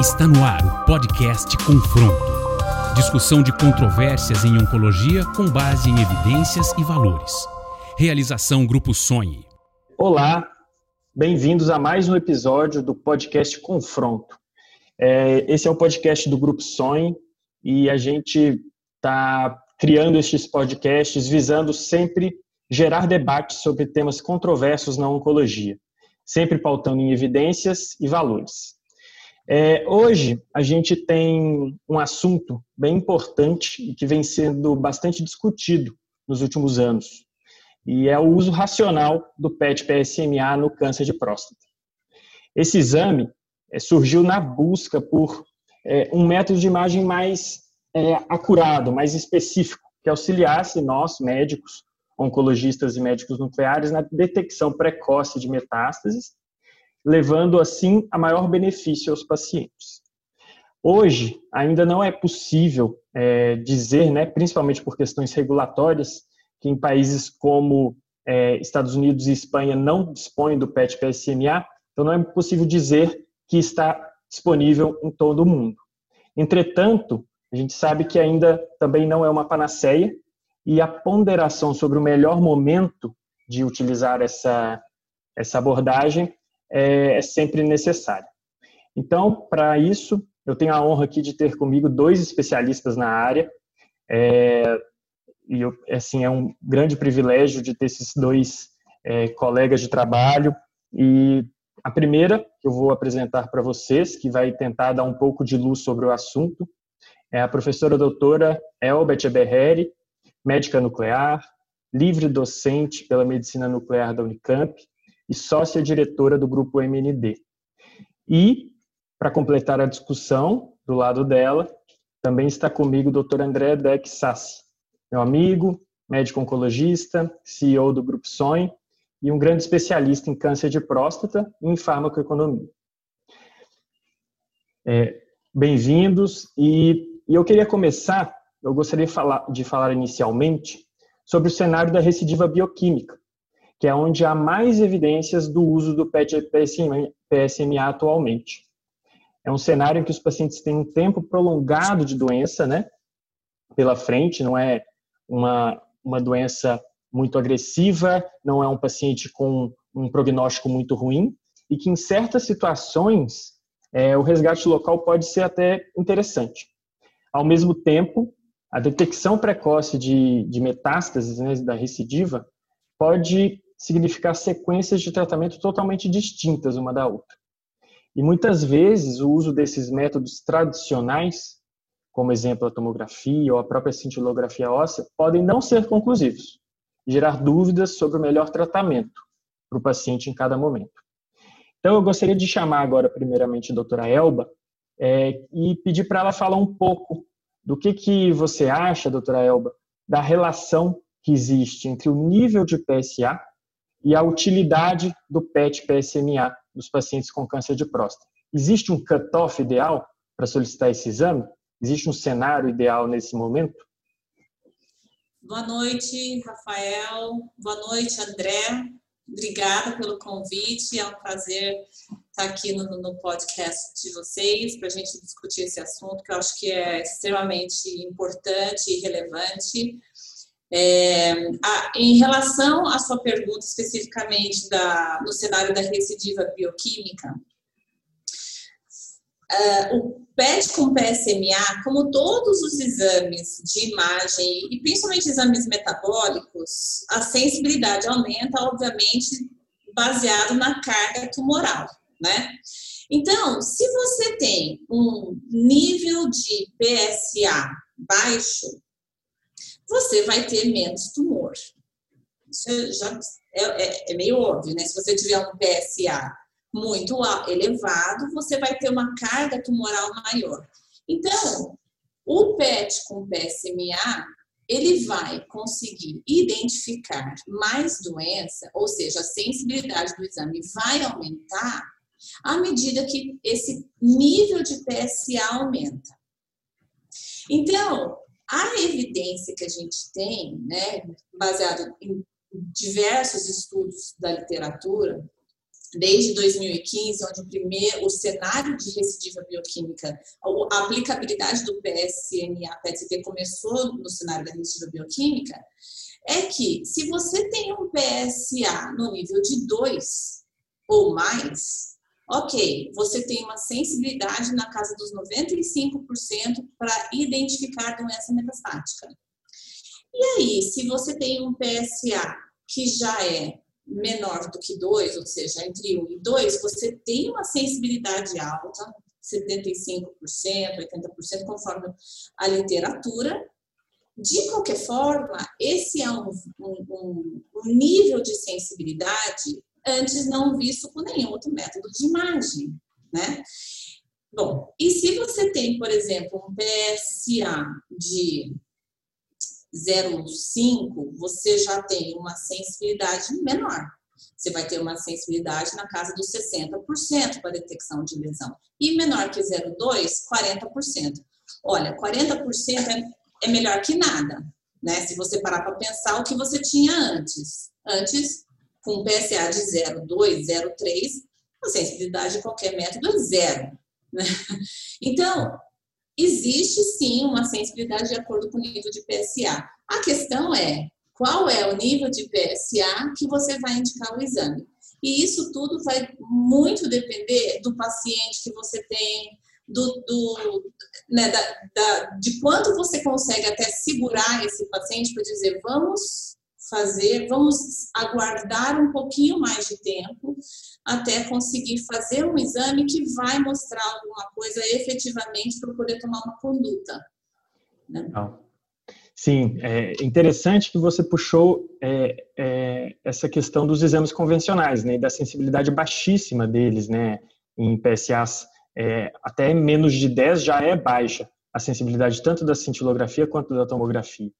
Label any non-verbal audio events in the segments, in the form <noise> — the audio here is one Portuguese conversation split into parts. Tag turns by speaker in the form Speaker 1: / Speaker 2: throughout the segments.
Speaker 1: Está no ar o podcast Confronto. Discussão de controvérsias em oncologia com base em evidências e valores. Realização Grupo Sonhe.
Speaker 2: Olá, bem-vindos a mais um episódio do podcast Confronto. É, esse é o podcast do Grupo Sonhe e a gente está criando estes podcasts visando sempre gerar debates sobre temas controversos na oncologia, sempre pautando em evidências e valores. É, hoje a gente tem um assunto bem importante e que vem sendo bastante discutido nos últimos anos, e é o uso racional do PET-PSMA no câncer de próstata. Esse exame é, surgiu na busca por é, um método de imagem mais é, acurado, mais específico, que auxiliasse nós, médicos, oncologistas e médicos nucleares, na detecção precoce de metástases levando assim a maior benefício aos pacientes. Hoje, ainda não é possível é, dizer, né, principalmente por questões regulatórias, que em países como é, Estados Unidos e Espanha não dispõem do PET-PSMA, então não é possível dizer que está disponível em todo o mundo. Entretanto, a gente sabe que ainda também não é uma panaceia e a ponderação sobre o melhor momento de utilizar essa, essa abordagem é, é sempre necessária. Então, para isso, eu tenho a honra aqui de ter comigo dois especialistas na área. É, e eu, assim, é um grande privilégio de ter esses dois é, colegas de trabalho. E a primeira que eu vou apresentar para vocês, que vai tentar dar um pouco de luz sobre o assunto, é a professora doutora Elbet Eberheri, médica nuclear, livre docente pela medicina nuclear da Unicamp e sócia-diretora do grupo MND. E, para completar a discussão, do lado dela, também está comigo o Dr. André Deck Sassi, meu amigo, médico oncologista, CEO do Grupo Sonho e um grande especialista em câncer de próstata e em farmacoeconomia. É, Bem-vindos e, e, eu queria começar, eu gostaria de falar, de falar inicialmente sobre o cenário da recidiva bioquímica, que é onde há mais evidências do uso do PET-PSMA atualmente. É um cenário em que os pacientes têm um tempo prolongado de doença, né, pela frente, não é uma, uma doença muito agressiva, não é um paciente com um prognóstico muito ruim, e que em certas situações é, o resgate local pode ser até interessante. Ao mesmo tempo, a detecção precoce de, de metástases né, da recidiva pode significar sequências de tratamento totalmente distintas uma da outra. E muitas vezes o uso desses métodos tradicionais, como exemplo a tomografia ou a própria cintilografia óssea, podem não ser conclusivos gerar dúvidas sobre o melhor tratamento para o paciente em cada momento. Então, eu gostaria de chamar agora, primeiramente, a doutora Elba é, e pedir para ela falar um pouco do que, que você acha, doutora Elba, da relação que existe entre o nível de PSA e a utilidade do PET-PSMA dos pacientes com câncer de próstata. Existe um cutoff ideal para solicitar esse exame? Existe um cenário ideal nesse momento?
Speaker 3: Boa noite, Rafael. Boa noite, André. Obrigada pelo convite. É um prazer estar aqui no, no podcast de vocês para a gente discutir esse assunto que eu acho que é extremamente importante e relevante. É, a, em relação à sua pergunta especificamente da, no cenário da recidiva bioquímica, uh, o PET com PSMA, como todos os exames de imagem e principalmente exames metabólicos, a sensibilidade aumenta, obviamente, baseado na carga tumoral, né? Então, se você tem um nível de PSA baixo, você vai ter menos tumor. Isso já é, é, é meio óbvio, né? Se você tiver um PSA muito elevado, você vai ter uma carga tumoral maior. Então, o PET com PSMA, ele vai conseguir identificar mais doença, ou seja, a sensibilidade do exame vai aumentar à medida que esse nível de PSA aumenta. Então, a evidência que a gente tem, né, baseado em diversos estudos da literatura, desde 2015, onde o primeiro, o cenário de recidiva bioquímica, a aplicabilidade do PSMA PET-CT começou no cenário da recidiva bioquímica, é que se você tem um PSA no nível de 2 ou mais, ok, você tem uma sensibilidade na casa dos 95% para identificar doença metastática. E aí, se você tem um PSA que já é menor do que 2, ou seja, entre 1 um e 2, você tem uma sensibilidade alta, 75%, 80%, conforme a literatura. De qualquer forma, esse é um, um, um nível de sensibilidade antes não visto com nenhum outro método de imagem, né? Bom, e se você tem, por exemplo, um PSA de 0,5, você já tem uma sensibilidade menor. Você vai ter uma sensibilidade na casa dos 60% para detecção de lesão. E menor que 0,2, 40%. Olha, 40% é, é melhor que nada, né? Se você parar para pensar o que você tinha antes. Antes, com PSA de 0,2, 0,3, a sensibilidade de qualquer método é zero. Né? Então, existe sim uma sensibilidade de acordo com o nível de PSA. A questão é qual é o nível de PSA que você vai indicar o exame. E isso tudo vai muito depender do paciente que você tem, do, do né, da, da, de quanto você consegue até segurar esse paciente para dizer vamos fazer, vamos aguardar um pouquinho mais de tempo até conseguir fazer um exame que vai mostrar alguma coisa efetivamente para poder tomar uma conduta. Né?
Speaker 2: Sim, é interessante que você puxou é, é, essa questão dos exames convencionais, né, da sensibilidade baixíssima deles, né, em PSAs, é, até menos de 10 já é baixa a sensibilidade tanto da cintilografia quanto da tomografia.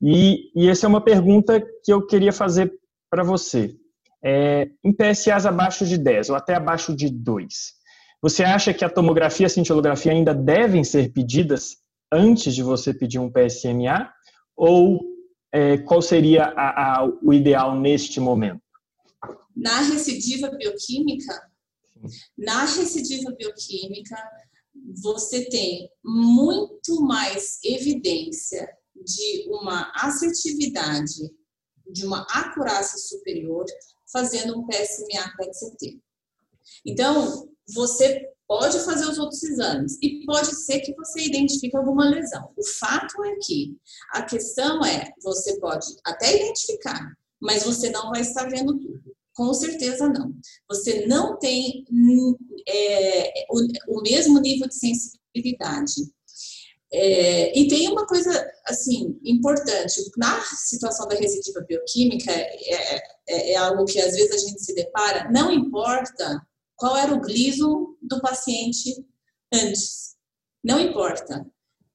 Speaker 2: E, e essa é uma pergunta que eu queria fazer para você. É, em PSAs abaixo de 10 ou até abaixo de 2, você acha que a tomografia e a cintilografia ainda devem ser pedidas antes de você pedir um PSMA? Ou é, qual seria a, a, o ideal neste momento?
Speaker 3: Na recidiva bioquímica, na recidiva bioquímica, você tem muito mais evidência de uma assertividade, de uma acurácia superior, fazendo um PSMA PET-CT. Então, você pode fazer os outros exames e pode ser que você identifique alguma lesão. O fato é que a questão é, você pode até identificar, mas você não vai estar vendo tudo. Com certeza não. Você não tem é, o, o mesmo nível de sensibilidade é, e tem uma coisa, assim, importante. Na situação da recidiva bioquímica, é, é, é, algo que às vezes a gente se depara, não importa qual era o gliso do paciente antes. Não importa.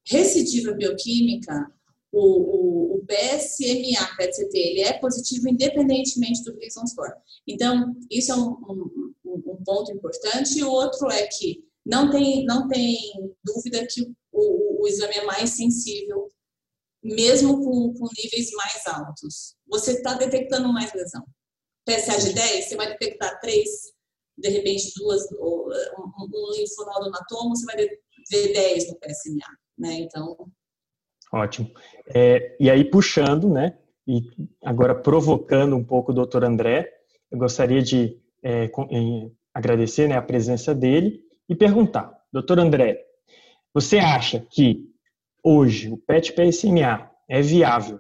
Speaker 3: Recidiva bioquímica, o, o, o PSMA, PET-CT, ele é positivo independentemente do Gleason score. Então, isso é um, um, um ponto importante. E o outro é que não tem, não tem dúvida que o, exame é mais sensível, mesmo com, com níveis mais altos. Você está detectando mais lesão. PSA de 10, você vai detectar 3, de repente duas, ou um, um linfonodo na toma, você vai ver 10 no PSMA, né? Então...
Speaker 2: Ótimo. É, e aí, puxando, né, e agora provocando um pouco o doutor André, eu gostaria de é, agradecer né, a presença dele e perguntar, doutor André, você acha que hoje o PET-PSMA é viável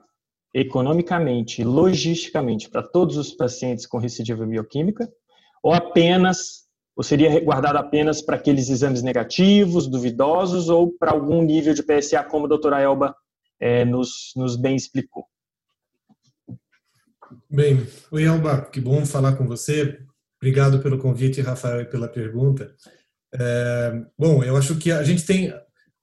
Speaker 2: economicamente e logisticamente para todos os pacientes com recidiva bioquímica ou apenas ou seria guardado apenas para aqueles exames negativos, duvidosos ou para algum nível de PSA como a doutora Elba é, nos, nos bem explicou?
Speaker 4: Bem, oi Elba, que bom falar com você. Obrigado pelo convite, Rafael, e pela pergunta. É, bom, eu acho que a gente tem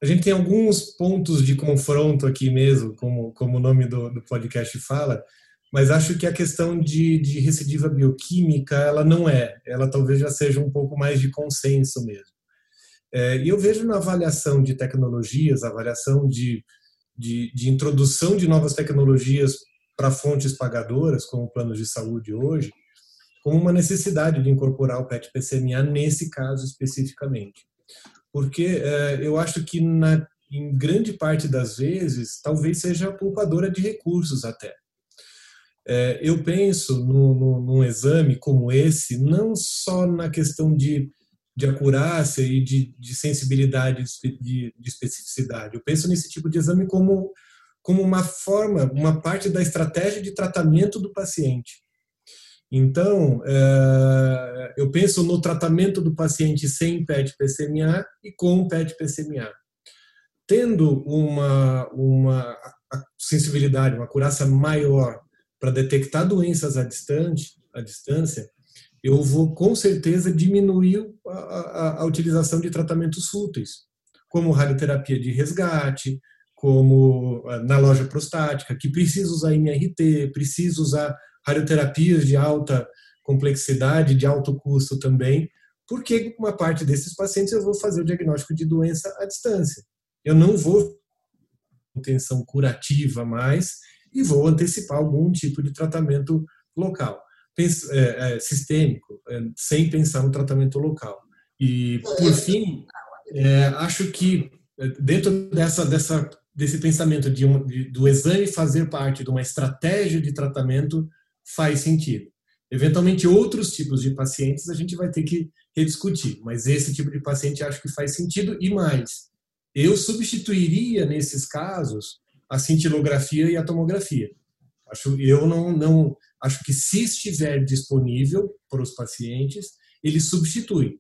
Speaker 4: a gente tem alguns pontos de confronto aqui mesmo, como, como o nome do, do podcast fala, mas acho que a questão de, de recidiva bioquímica, ela não é. Ela talvez já seja um pouco mais de consenso mesmo. É, e eu vejo na avaliação de tecnologias, avaliação de, de, de introdução de novas tecnologias para fontes pagadoras, como planos de saúde hoje, como uma necessidade de incorporar o PET-PCMA nesse caso especificamente. Porque é, eu acho que na, em grande parte das vezes talvez seja poupadora de recursos até. É, eu penso no, no, num exame como esse não só na questão de, de acurácia e de, de sensibilidade, de, de especificidade. Eu penso nesse tipo de exame como como uma forma, uma parte da estratégia de tratamento do paciente. Então, é, eu penso no tratamento do paciente sem PET-PCMA e com PET-PCMA. Tendo uma, uma sensibilidade, uma curaça maior para detectar doenças à, distante, à distância, eu vou com certeza diminuir a, a, a utilização de tratamentos fúteis, como radioterapia de resgate, como ah, na loja prostática, que precisa usar MRT, precisa usar radioterapias de alta complexidade, de alto custo também, porque uma parte desses pacientes eu vou fazer o diagnóstico de doença à distância. Eu não vou intenção curativa mais e vou antecipar algum tipo de tratamento local, é, é, sistêmico, é, sem pensar no tratamento local. E, por fim, é, acho que dentro dessa, dessa desse pensamento de, um, de do exame fazer parte de uma estratégia de tratamento faz sentido. Eventualmente, outros tipos de pacientes a gente vai ter que rediscutir, mas esse tipo de paciente acho que faz sentido e mais. Eu substituiria nesses casos a cintilografia e a tomografia. Acho eu não não acho que se estiver disponível para os pacientes, ele substitui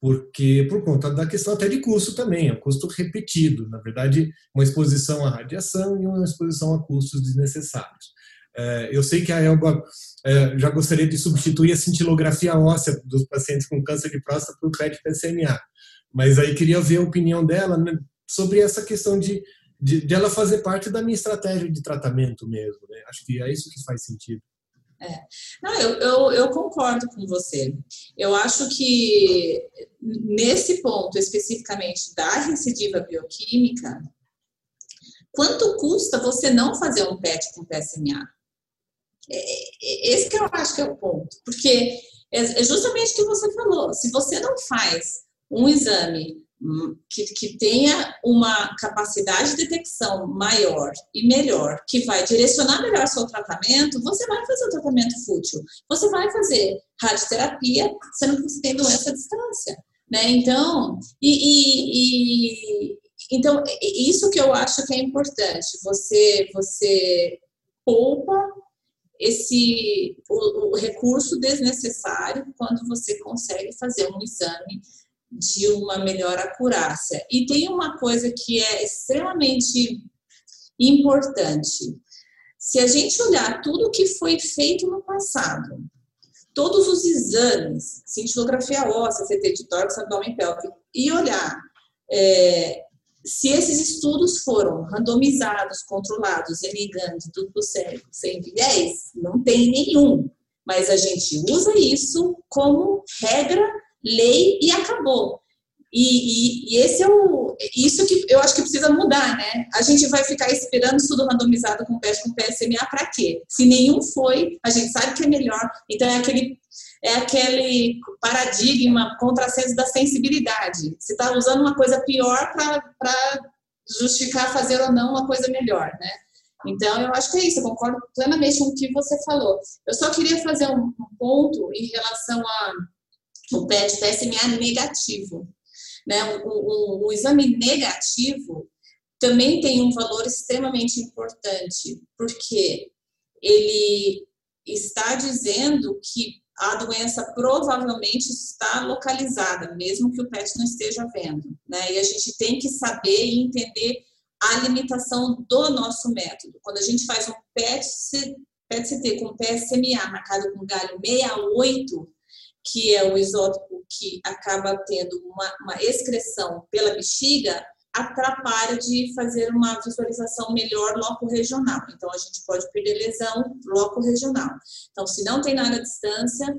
Speaker 4: porque por conta da questão até de custo também, é um custo repetido, na verdade, uma exposição à radiação e uma exposição a custos desnecessários. É, eu sei que a Elba é, já gostaria de substituir a cintilografia óssea dos pacientes com câncer de próstata por PET-PCMA, mas aí queria ver a opinião dela né, sobre essa questão de, de, de, ela fazer parte da minha estratégia de tratamento mesmo. Né? Acho que é isso que faz sentido.
Speaker 3: É. Não, eu, eu, eu, concordo com você. Eu acho que nesse ponto especificamente da recidiva bioquímica, quanto custa você não fazer um PET com PSMA? É, é, esse que eu acho que é o ponto. Porque é, é justamente o que você falou. Se você não faz um exame que, que tenha uma capacidade de detecção maior e melhor, que vai direcionar melhor seu tratamento, você vai fazer o tratamento fútil. Você vai fazer radioterapia, sendo que você tem doença à distância. Né? Então, e, e, e, então, isso que eu acho que é importante. Você, você poupa esse o, o recurso desnecessário quando você consegue fazer um exame de uma melhor acurácia. E tem uma coisa que é extremamente importante. Se a gente olhar tudo que foi feito no passado, todos os exames, cintilografia óssea, CT de tórax, abdômen pélvico, e olhar é, se esses estudos foram randomizados, controlados, eligantes, duplo cego, sem viés, não tem nenhum. Mas a gente usa isso como regra lei e acabou. E, e, e, esse é o isso que eu acho que precisa mudar, né? A gente vai ficar esperando estudo randomizado com PET com PSMA para quê? Se nenhum foi, a gente sabe que é melhor. Então é aquele é aquele paradigma contrassenso da sensibilidade. Você está usando uma coisa pior para justificar fazer ou não uma coisa melhor, né? Então, eu acho que é isso, eu concordo plenamente com o que você falou. Eu só queria fazer um ponto em relação a o PET-PSMA negativo. Né? O, o, o, exame negativo também tem um valor extremamente importante, porque ele está dizendo que a doença provavelmente está localizada, mesmo que o PET não esteja vendo. Né? E a gente tem que saber e entender a limitação do nosso método. Quando a gente faz um PET, PET-CT com PSMA marcado com galho 68, que é o isótopo que acaba tendo uma, uma excreção pela bexiga, atrapalha de fazer uma visualização melhor loco-regional. Então, a gente pode perder lesão loco-regional. Então, se não tem nada à distância,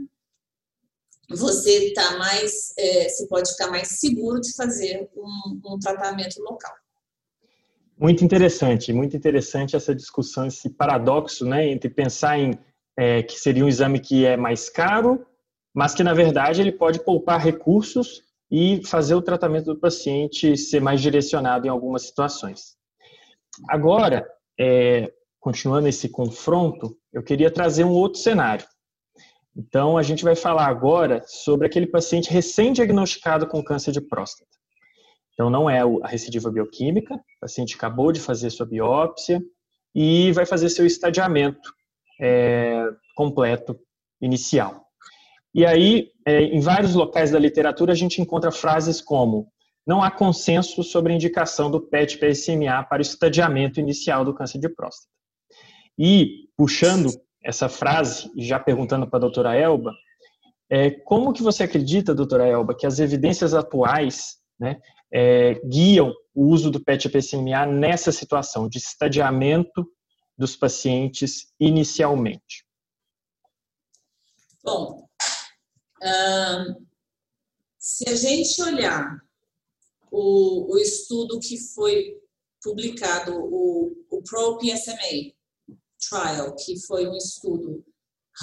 Speaker 3: você tá mais, é, você pode ficar mais seguro de fazer um, um tratamento local.
Speaker 2: Muito interessante, muito interessante essa discussão, esse paradoxo, né, entre pensar em é, que seria um exame que é mais caro, mas que na verdade ele pode poupar recursos e fazer o tratamento do paciente ser mais direcionado em algumas situações. Agora, é, continuando esse confronto, eu queria trazer um outro cenário. Então, a gente vai falar agora sobre aquele paciente recém-diagnosticado com câncer de próstata. Então, não é a recidiva bioquímica, o paciente acabou de fazer sua biópsia e vai fazer seu estadiamento é, completo inicial. E aí, em vários locais da literatura, a gente encontra frases como não há consenso sobre a indicação do PET-PSMA para o estadiamento inicial do câncer de próstata. E, puxando essa frase, já perguntando para a doutora Elba, é, como que você acredita, doutora Elba, que as evidências atuais né, é, guiam o uso do PET-PSMA nessa situação de estadiamento dos pacientes inicialmente?
Speaker 3: Bom, se a gente olhar o, o, estudo que foi publicado, o, o PRO-PSMA Trial, que foi um estudo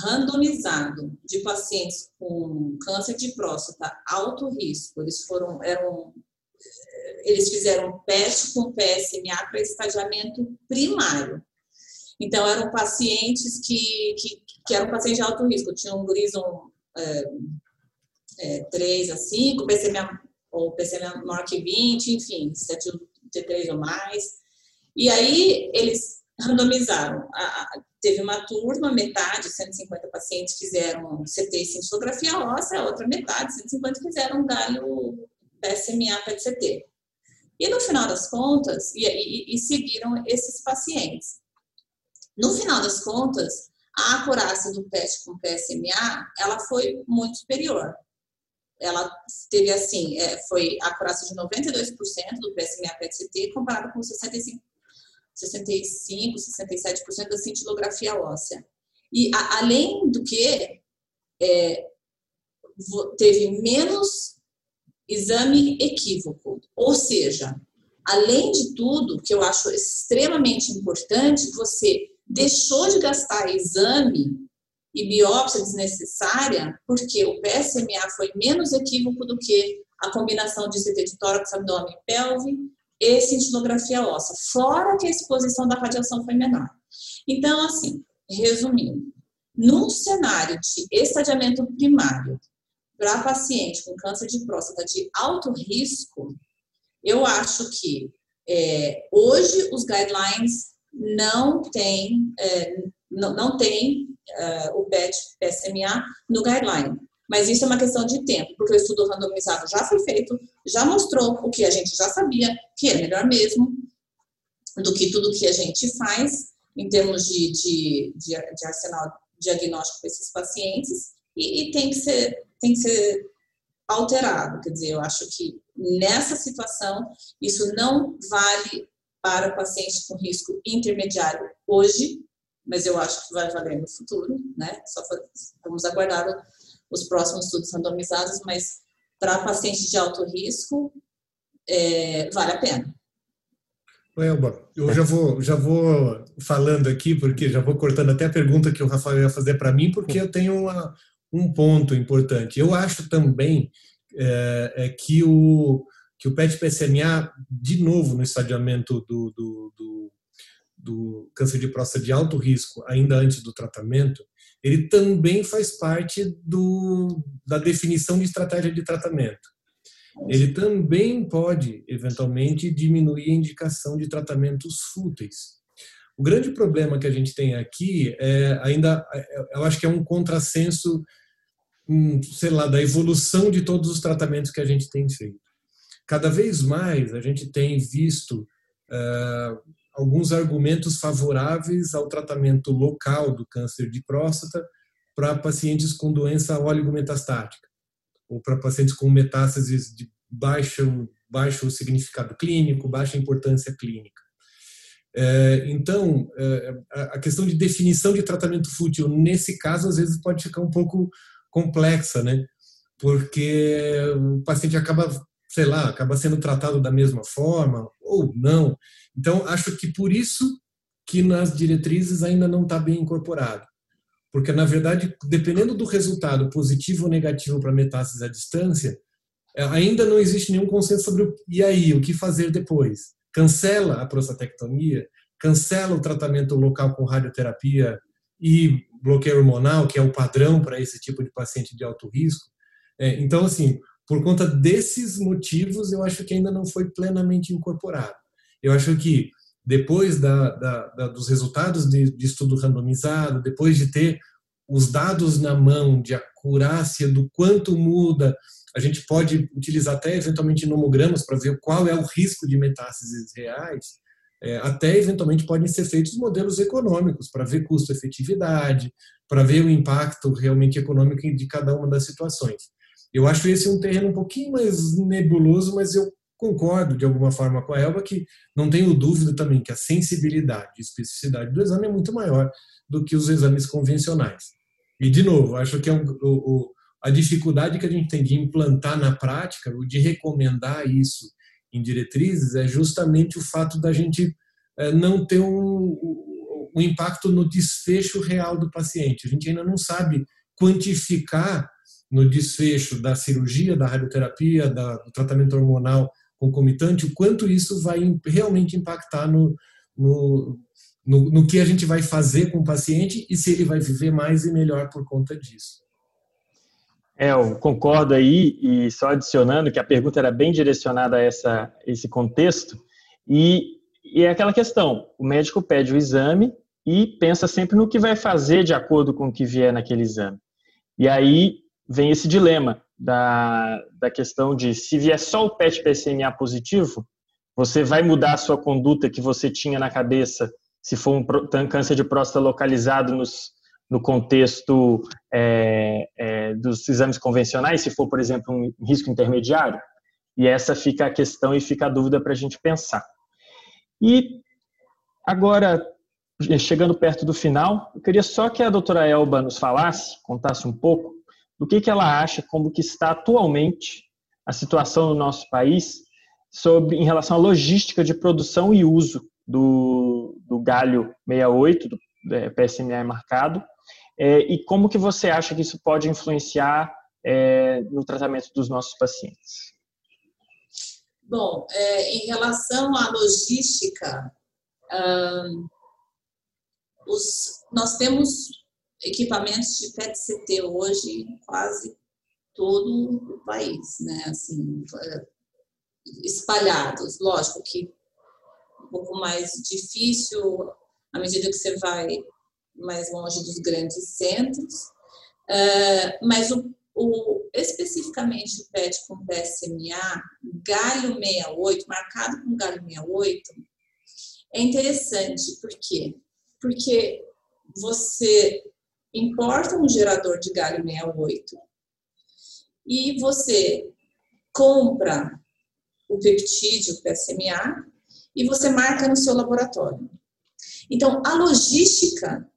Speaker 3: randomizado de pacientes com câncer de próstata alto risco, eles foram eram eles fizeram PET com PSMA para estadiamento primário. Então, eram pacientes que, que, que eram pacientes de alto risco, tinham um Gleason é, é, 3 a 5, PCMA, ou PCMA maior que 20, enfim, 7 T3 ou mais. E aí eles <laughs> randomizaram. A, teve uma turma, metade, 150 pacientes fizeram CT e cintilografia óssea, a outra metade, 150 fizeram galho PSMA PET-CT. E no final das contas, e, e, e seguiram esses pacientes. No final das contas, a acurácia do teste com PSMA, ela foi muito superior. Ela teve assim, é, foi a acurácia de 92% do PSMA PET-CT comparado com 65, 65 67% da cintilografia óssea. E a, além do que, é, teve menos exame equívoco. Ou seja, além de tudo, que eu acho extremamente importante, você deixou de gastar exame e biópsia desnecessária, porque o PSMA foi menos equívoco do que a combinação de CT de tórax, abdômen e pelve e cintilografia óssea, fora que a exposição da radiação foi menor. Então, assim, resumindo, num cenário de estadiamento primário para paciente com câncer de próstata de alto risco, eu acho que é, hoje os guidelines não tem, é, não, não tem é, o PET PSMA no guideline. Mas isso é uma questão de tempo, porque o estudo randomizado já foi feito, já mostrou o que a gente já sabia, que é melhor mesmo do que tudo que a gente faz em termos de, de, de, de arsenal diagnóstico para esses pacientes, e, e tem, que ser, tem que ser alterado. Quer dizer, eu acho que nessa situação, isso não vale para pacientes com risco intermediário hoje, mas eu acho que vai valer no futuro, né? Só vamos aguardar os próximos estudos randomizados, mas para pacientes de alto risco, é, vale a pena.
Speaker 4: Elba, eu já vou, já vou falando aqui, porque já vou cortando até a pergunta que o Rafael ia fazer para mim, porque eu tenho uma, um ponto importante. Eu acho também é, é que o, que o PET-PSMA, de novo, no estadiamento do, do, do, do, câncer de próstata de alto risco, ainda antes do tratamento, ele também faz parte do, da definição de estratégia de tratamento. Ele também pode, eventualmente, diminuir a indicação de tratamentos fúteis. O grande problema que a gente tem aqui é ainda, eu acho que é um contrassenso, sei lá, da evolução de todos os tratamentos que a gente tem feito. Cada vez mais a gente tem visto uh, alguns argumentos favoráveis ao tratamento local do câncer de próstata para pacientes com doença oligometastática ou para pacientes com metástases de baixo, baixo significado clínico, baixa importância clínica. É, então, é, a questão de definição de tratamento fútil, nesse caso, às vezes pode ficar um pouco complexa, né? Porque o paciente acaba sei lá, acaba sendo tratado da mesma forma ou não. Então, acho que por isso que nas diretrizes ainda não está bem incorporado. porque na verdade, dependendo do resultado positivo ou negativo para metástase à distância, é, ainda não existe nenhum consenso sobre o, e aí, o que fazer depois. Cancela a prostatectomia, cancela o tratamento local com radioterapia e bloqueio hormonal, que é o padrão para esse tipo de paciente de alto risco. É, então, assim, por conta desses motivos, eu acho que ainda não foi plenamente incorporado. Eu acho que depois da, da, da, dos resultados de, de, estudo randomizado, depois de ter os dados na mão de acurácia do quanto muda, a gente pode utilizar até eventualmente nomogramas para ver qual é o risco de metástases reais. É, até eventualmente podem ser feitos modelos econômicos para ver custo-efetividade, para ver o impacto realmente econômico de cada uma das situações. Eu acho esse um terreno um pouquinho mais nebuloso, mas eu concordo de alguma forma com a Elba que não tenho dúvida também que a sensibilidade e especificidade do exame é muito maior do que os exames convencionais. E, de novo, acho que é um, o, a dificuldade que a gente tem de implantar na prática, de recomendar isso em diretrizes, é justamente o fato da gente é, não ter um, um impacto no desfecho real do paciente. A gente ainda não sabe quantificar no desfecho da cirurgia, da radioterapia, da, do tratamento hormonal concomitante, o quanto isso vai realmente impactar no, no, no, no, que a gente vai fazer com o paciente e se ele vai viver mais e melhor por conta disso.
Speaker 2: É, eu concordo aí, e só adicionando que a pergunta era bem direcionada a essa, esse contexto, e, e é aquela questão: o médico pede o exame e pensa sempre no que vai fazer de acordo com o que vier naquele exame. E aí vem esse dilema da, da questão de se vier só o PET PSMA positivo, você vai mudar a sua conduta que você tinha na cabeça se for um câncer de próstata localizado nos, no contexto é, é, dos exames convencionais, se for, por exemplo, um risco intermediário? E essa fica a questão e fica a dúvida para a gente pensar. E agora, chegando perto do final, eu queria só que a doutora Elba nos falasse, contasse um pouco do que, que ela acha como que está atualmente a situação no nosso país sobre em relação à logística de produção e uso do, do galho 68, do é, PSMA marcado, é, e como que você acha que isso pode influenciar é, no tratamento dos nossos pacientes?
Speaker 3: Bom, é, em relação à logística, os, nós temos equipamentos de PET-CT hoje em quase todo o país, né? Assim, espalhados. Lógico que um pouco mais difícil à medida que você vai mais longe dos grandes centros, uh, mas o, o, especificamente o PET com PSMA, galho 68, marcado com galho 68, é interessante, por quê? Porque você importa um gerador de galho 68 e você compra o peptídeo PSMA e você marca no seu laboratório. Então, a logística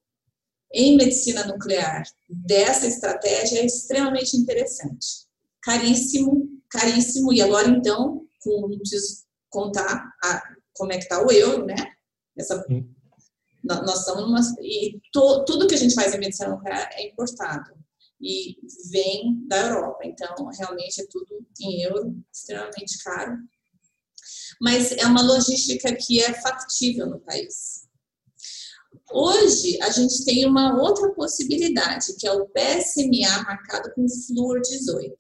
Speaker 3: em medicina nuclear dessa estratégia é extremamente interessante. Caríssimo, caríssimo, e agora então, com, preciso contar a, como é que está o euro, né? Essa nós estamos numa. E to, tudo que a gente faz em medicina nuclear é importado e vem da Europa. Então, realmente é tudo em euro, extremamente caro. Mas é uma logística que é factível no país. Hoje, a gente tem uma outra possibilidade, que é o PSMA marcado com flúor 18.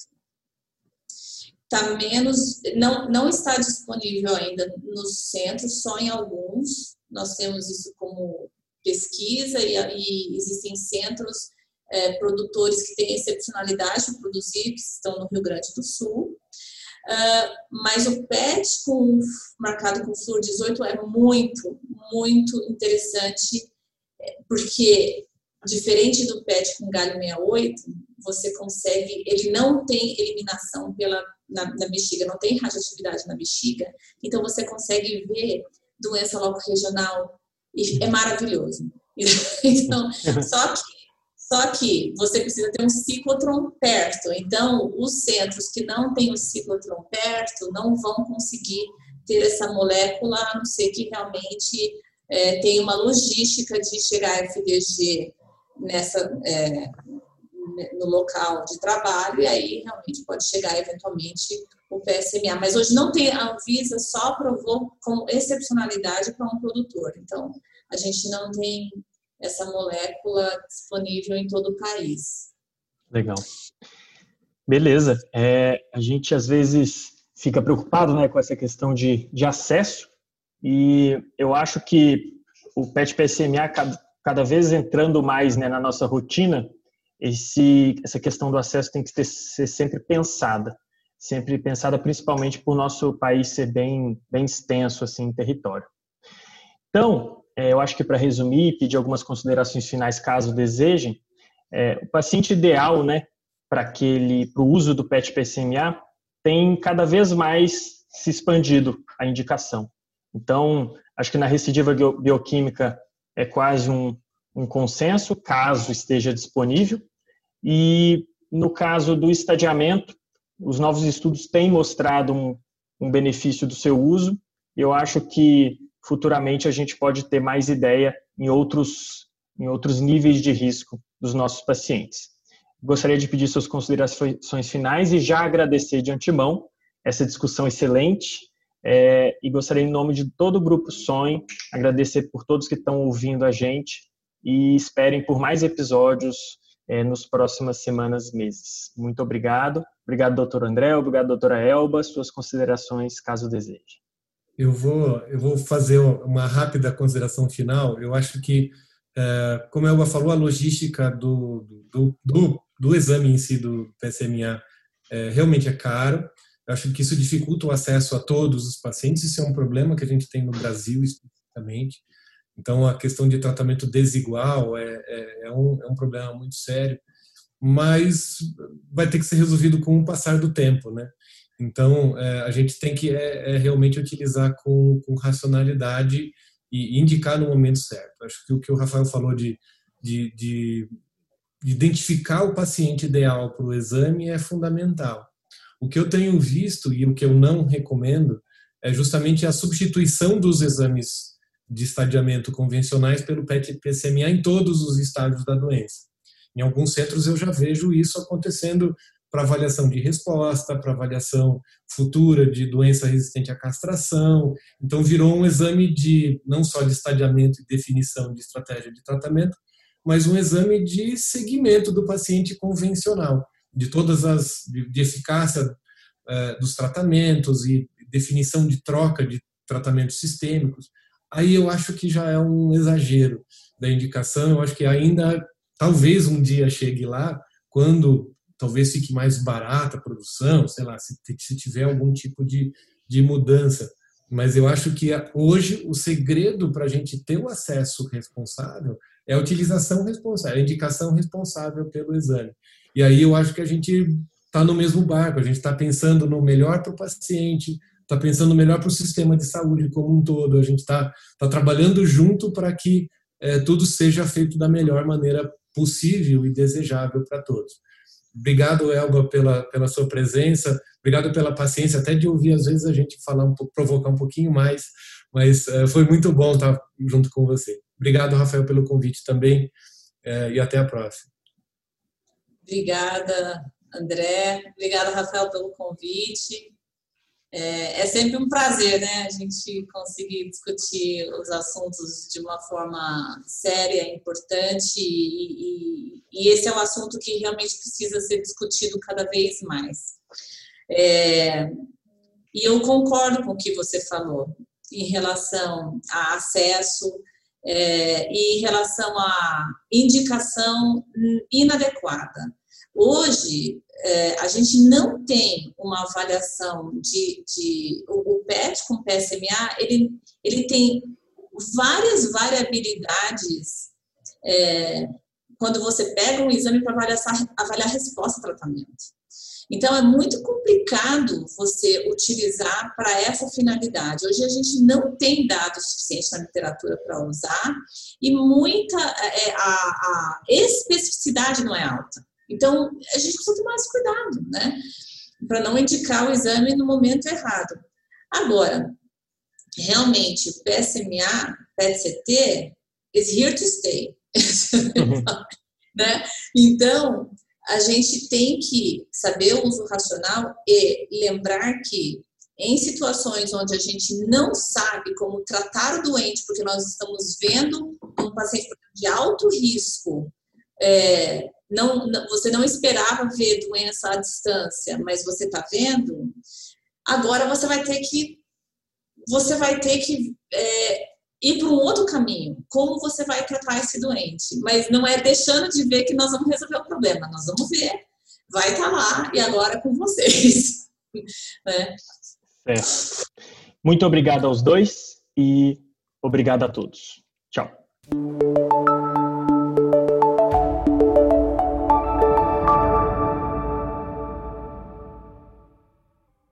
Speaker 3: Tá menos, não, não está disponível ainda nos centros, só em alguns, nós temos isso como pesquisa e, e existem centros é, produtores que têm excepcionalidade de produzir, que estão no Rio Grande do Sul. Uh, mas o PET com, marcado com flúor 18 é muito, muito interessante, é, porque diferente do PET com galho 68, você consegue, ele não tem eliminação pela, na, na bexiga, não tem radioatividade na bexiga, então você consegue ver doença local regional é maravilhoso. <laughs> Então, <laughs> só que, só que você precisa ter um ciclotron perto. Então, os centros que não têm o ciclotron perto não vão conseguir ter essa molécula, a não ser que realmente é, tenha uma logística de chegar a FDG nessa é, no local de trabalho e aí realmente pode chegar eventualmente o PSMA. Mas hoje não tem, a Anvisa só aprovou com excepcionalidade para um produtor. Então, a gente não tem essa molécula disponível em todo o país.
Speaker 2: Legal. Beleza. É, a gente às vezes fica preocupado né, com essa questão de, de acesso e eu acho que o PET PSMA cada, cada vez entrando mais né, na nossa rotina, esse, essa questão do acesso tem que ter, ser sempre pensada, sempre pensada principalmente por nosso país ser bem, bem extenso assim em território. Então, é, eu acho que para resumir, pedir algumas considerações finais caso desejem, é, o paciente ideal, né, para o uso do PET-PCMA tem cada vez mais se expandido a indicação. Então, acho que na recidiva bioquímica é quase um, um consenso, caso esteja disponível. E no caso do estadiamento, os novos estudos têm mostrado um, um benefício do seu uso. Eu acho que futuramente a gente pode ter mais ideia em outros, em outros níveis de risco dos nossos pacientes. Gostaria de pedir suas considerações finais e já agradecer de antemão essa discussão excelente é, e gostaria, em nome de todo o Grupo Sonho, agradecer por todos que estão ouvindo a gente e esperem por mais episódios é, nos próximas semanas, meses. Muito obrigado. Obrigado, doutor André. Obrigado, doutora Elba. Suas considerações, caso deseje.
Speaker 4: Eu vou, eu vou fazer uma rápida consideração final. Eu acho que, é, como a Elba falou, a logística do, do, do, do exame em si do PSMA é, realmente é caro. Eu acho que isso dificulta o acesso a todos os pacientes. Isso é um problema que a gente tem no Brasil especificamente. Então, a questão de tratamento desigual é, é, é, um, é um problema muito sério, mas vai ter que ser resolvido com o passar do tempo, né? Então, é, a gente tem que é, é, realmente utilizar com, com racionalidade e indicar no momento certo. Acho que o que o Rafael falou de, de, de, de identificar o paciente ideal para o exame é fundamental. O que eu tenho visto e o que eu não recomendo é justamente a substituição dos exames de estadiamento convencionais pelo PET-PCMA em todos os estágios da doença. Em alguns centros eu já vejo isso acontecendo para avaliação de resposta, para avaliação futura de doença resistente à castração. Então virou um exame de não só de estadiamento e definição de estratégia de tratamento, mas um exame de segmento do paciente convencional, de todas as de, eficácia eh, dos tratamentos e definição de troca de tratamentos sistêmicos aí eu acho que já é um exagero da indicação. Eu acho que ainda, talvez um dia chegue lá, quando talvez fique mais barata a produção, sei lá, se, se tiver algum tipo de, de mudança. Mas eu acho que hoje o segredo para a gente ter o acesso responsável é a utilização responsável, a indicação responsável pelo exame. E aí eu acho que a gente está no mesmo barco, a gente está pensando no melhor para o paciente, está pensando melhor para o sistema de saúde como um todo. A gente está tá trabalhando junto para que é, tudo seja feito da melhor maneira possível e desejável para todos. Obrigado, Elba, pela, pela sua presença. Obrigado pela paciência, até de ouvir às vezes a gente falar um pouco, provocar um pouquinho mais, mas é, foi muito bom estar junto com você. Obrigado, Rafael, pelo convite também é, e até a próxima.
Speaker 3: Obrigada, André. Obrigada, Rafael, pelo convite. É, é, sempre um prazer, né, a gente conseguir discutir os assuntos de uma forma séria, importante, e, e, e esse é um assunto que realmente precisa ser discutido cada vez mais. É, e eu concordo com o que você falou em relação a acesso é, e em relação à indicação inadequada. Hoje, é, a gente não tem uma avaliação de, de o, PET com PSMA, ele, ele tem várias variabilidades é, quando você pega um exame para avaliar, avaliar a resposta ao tratamento. Então, é muito complicado você utilizar para essa finalidade. Hoje, a gente não tem dados suficientes na literatura para usar e muita é, a, a especificidade não é alta. Então, a gente precisa tomar esse cuidado, né? Para não indicar o exame no momento errado. Agora, realmente, o PSMA, PET-CT, is here to stay. <laughs> né? Então, a gente tem que saber o uso racional e lembrar que em situações onde a gente não sabe como tratar o doente, porque nós estamos vendo um paciente de alto risco, é, não, você não esperava ver doença à distância, mas você está vendo, agora você vai ter que você vai ter que é, ir para um outro caminho. Como você vai tratar esse doente? Mas não é deixando de ver que nós vamos resolver o problema. Nós vamos ver. Vai estar tá lá e agora é com vocês. <laughs>
Speaker 2: Certo. Muito obrigado aos dois e obrigado a todos. Tchau.